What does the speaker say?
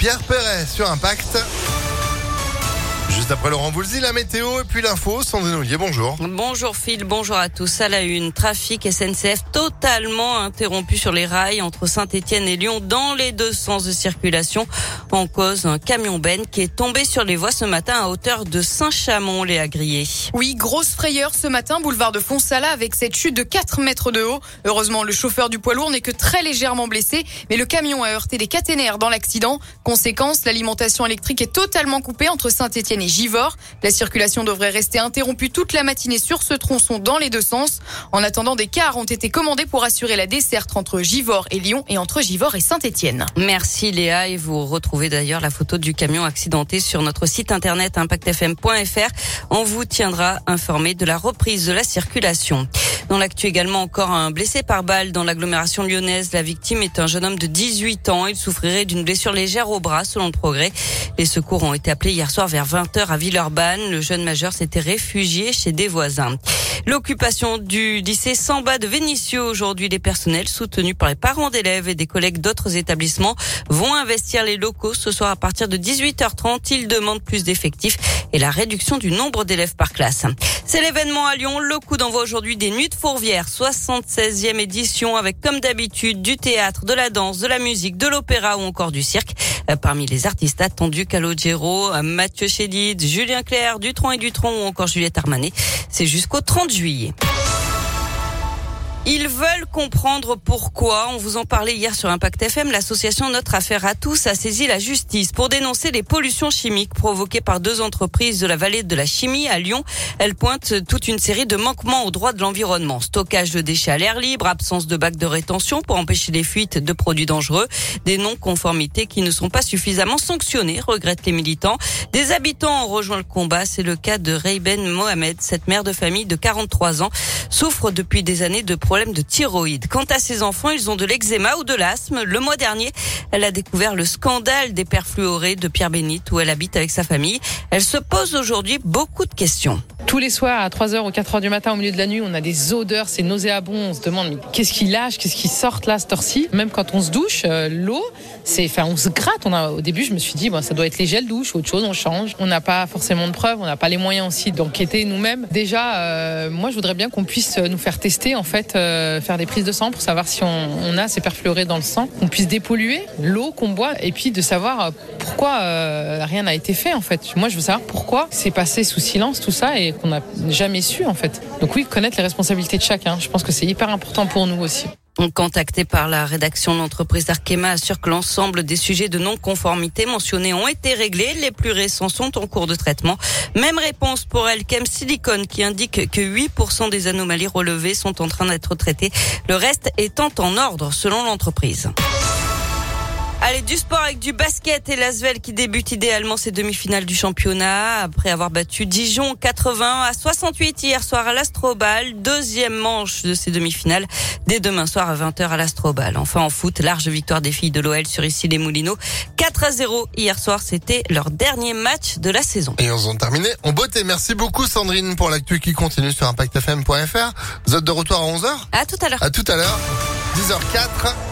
Pierre Perret sur Impact. Juste après Laurent Voulzy, la météo et puis l'info. Sandrine Ollier, bonjour. Bonjour Phil, bonjour à tous. À la une, trafic SNCF totalement interrompu sur les rails entre Saint-Etienne et Lyon dans les deux sens de circulation. En cause, un camion Ben qui est tombé sur les voies ce matin à hauteur de Saint-Chamond, les Grillé. Oui, grosse frayeur ce matin, boulevard de Fonsala avec cette chute de 4 mètres de haut. Heureusement, le chauffeur du poids lourd n'est que très légèrement blessé, mais le camion a heurté des caténaires dans l'accident. Conséquence, l'alimentation électrique est totalement coupée entre Saint-Etienne et Givors. La circulation devrait rester interrompue toute la matinée sur ce tronçon dans les deux sens. En attendant, des cars ont été commandés pour assurer la desserte entre Givors et Lyon et entre Givors et Saint-Étienne. Merci Léa et vous retrouvez d'ailleurs la photo du camion accidenté sur notre site internet impactfm.fr. On vous tiendra informé de la reprise de la circulation. Dans l'actu également, encore un blessé par balle dans l'agglomération lyonnaise. La victime est un jeune homme de 18 ans. Il souffrirait d'une blessure légère au bras, selon le progrès. Les secours ont été appelés hier soir vers 20h à Villeurbanne. Le jeune majeur s'était réfugié chez des voisins. L'occupation du lycée Samba de Vénissieux aujourd'hui, les personnels soutenus par les parents d'élèves et des collègues d'autres établissements vont investir les locaux ce soir à partir de 18h30. Ils demandent plus d'effectifs et la réduction du nombre d'élèves par classe. C'est l'événement à Lyon. Le coup d'envoi aujourd'hui des Nuits de Fourvière, 76e édition avec comme d'habitude du théâtre, de la danse, de la musique, de l'opéra ou encore du cirque. Euh, parmi les artistes attendus, Calogero, euh, Mathieu Chédid, Julien Clerc, Dutron et Dutron ou encore Juliette Armanet. C'est jusqu'au 30 juillet. Ils veulent comprendre pourquoi. On vous en parlait hier sur Impact FM. L'association Notre Affaire à tous a saisi la justice pour dénoncer les pollutions chimiques provoquées par deux entreprises de la vallée de la chimie à Lyon. Elles pointent toute une série de manquements aux droits de l'environnement. Stockage de déchets à l'air libre, absence de bacs de rétention pour empêcher les fuites de produits dangereux, des non-conformités qui ne sont pas suffisamment sanctionnées, regrettent les militants. Des habitants ont rejoint le combat. C'est le cas de Rayben Mohamed, cette mère de famille de 43 ans, souffre depuis des années de problème de thyroïde. Quant à ses enfants, ils ont de l'eczéma ou de l'asthme. Le mois dernier, elle a découvert le scandale des perfluorés de Pierre Bénite où elle habite avec sa famille. Elle se pose aujourd'hui beaucoup de questions. Tous les soirs à 3h ou 4h du matin au milieu de la nuit, on a des odeurs, c'est nauséabond. On se demande qu'est-ce qui lâche, qu'est-ce qui sort là, cette heure-ci? Même quand on se douche, euh, l'eau, c'est, enfin, on se gratte. On a, au début, je me suis dit, bon, ça doit être les gels douche ou autre chose, on change. On n'a pas forcément de preuves, on n'a pas les moyens aussi d'enquêter nous-mêmes. Déjà, euh, moi, je voudrais bien qu'on puisse nous faire tester, en fait, euh, faire des prises de sang pour savoir si on, a ces perfluorés dans le sang, qu'on puisse dépolluer l'eau qu'on boit et puis de savoir pourquoi euh, rien n'a été fait, en fait. Moi, je veux savoir pourquoi c'est passé sous silence tout ça et qu'on n'a jamais su, en fait. Donc oui, connaître les responsabilités de chacun. Je pense que c'est hyper important pour nous aussi. Contacté par la rédaction, l'entreprise Arkema assure que l'ensemble des sujets de non-conformité mentionnés ont été réglés. Les plus récents sont en cours de traitement. Même réponse pour Elkem Silicon qui indique que 8% des anomalies relevées sont en train d'être traitées. Le reste étant en ordre selon l'entreprise. Allez, du sport avec du basket et l'Asvel qui débute idéalement ses demi-finales du championnat après avoir battu Dijon 80 à 68 hier soir à l'Astrobal. Deuxième manche de ces demi-finales dès demain soir à 20h à l'Astrobal. Enfin en foot, large victoire des filles de l'OL sur ici les Moulineaux. 4 à 0 hier soir, c'était leur dernier match de la saison. Et on en terminé en beauté. Merci beaucoup Sandrine pour l'actu qui continue sur impactfm.fr. Vous êtes de retour à 11h À tout à l'heure. À tout à l'heure. 10h04.